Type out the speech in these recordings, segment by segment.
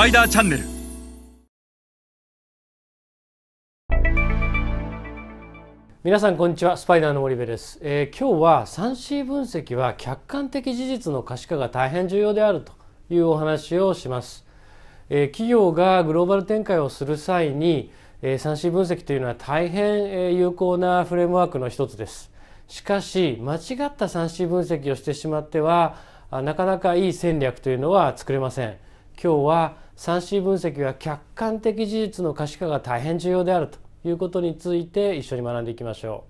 パイダーチャンネル皆さんこんにちは。スパイダーの森部です、えー、今日は 3C 分析は客観的事実の可視化が大変重要であるというお話をします、えー、企業がグローバル展開をする際に、えー、3C 分析というのは大変え有効なフレームワークの一つです。しかし間違った 3C 分析をしてしまってはなかなかいい戦略というのは作れません。今日は 3C 分析は客観的事実の可視化が大変重要であるということについて一緒に学んでいきましょ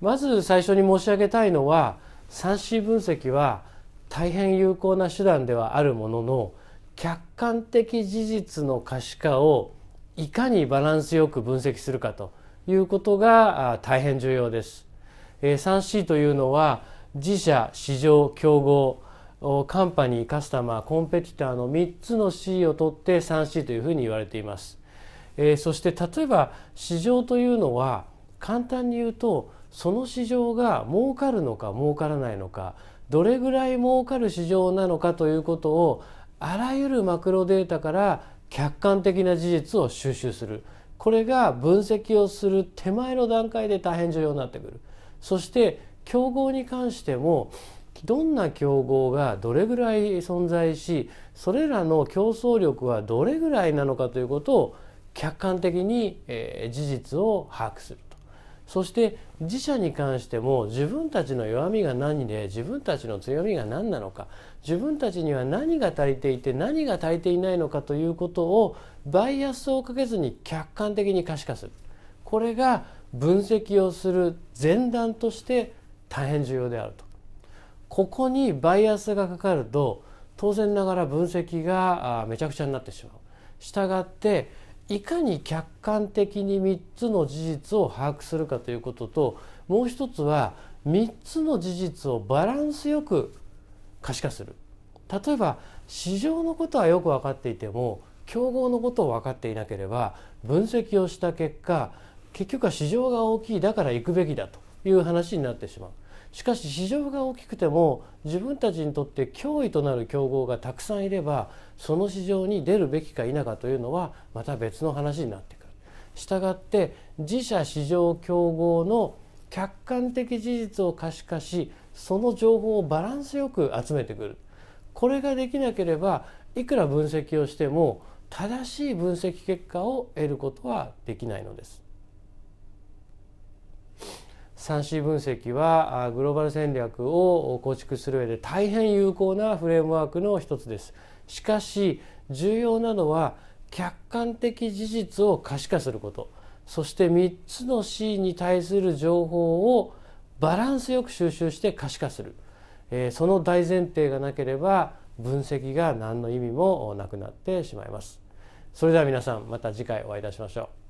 う。まず最初に申し上げたいのは 3C 分析は大変有効な手段ではあるものの客観的事実の可視化をいかにバランスよく分析するかということが大変重要です。3C というのは自社、市場、競合カンパニーカスタマーコンペティターの3つの C を取って 3C というふうに言われています、えー、そして例えば市場というのは簡単に言うとその市場が儲かるのか儲からないのかどれぐらい儲かる市場なのかということをあらゆるマクロデータから客観的な事実を収集する。これが分析をする手前の段階で大変重要になってくる。そして競合に関してもどんな競合がどれぐらい存在しそれらの競争力はどれぐらいなのかということを客観的に、え事実を把握すると。そして自社に関しても自分たちの弱みが何で自分たちの強みが何なのか自分たちには何が足りていて何が足りていないのかということをバイアスをかけずに客観的に可視化する。これが分析をする前段として大変重要であると。ここにバイアスがかかると当然ながら分析がめちゃくちゃになってしまう。したがっていかに客観的に3つの事実を把握するかということともう一つは3つの事実をバランスよく可視化する例えば市場のことはよく分かっていても競合のことを分かっていなければ分析をした結果結局は市場が大きいだから行くべきだという話になってしまう。しかし市場が大きくても自分たちにとって脅威となる競合がたくさんいればその市場に出るべきか否かというのはまた別の話になってくる。したがって自社市場競合の客観的事実を可視化しその情報をバランスよく集めてくるこれができなければいくら分析をしても正しい分析結果を得ることはできないのです。3C 分析はグローバル戦略を構築する上で大変有効なフレームワークの一つです。しかし重要なのは客観的事実を可視化することそして3つの C に対する情報をバランスよく収集して可視化する、えー、その大前提がなければ分析が何の意味もなくなってしまいます。それでは皆さんまた次回お会いいたしましょう。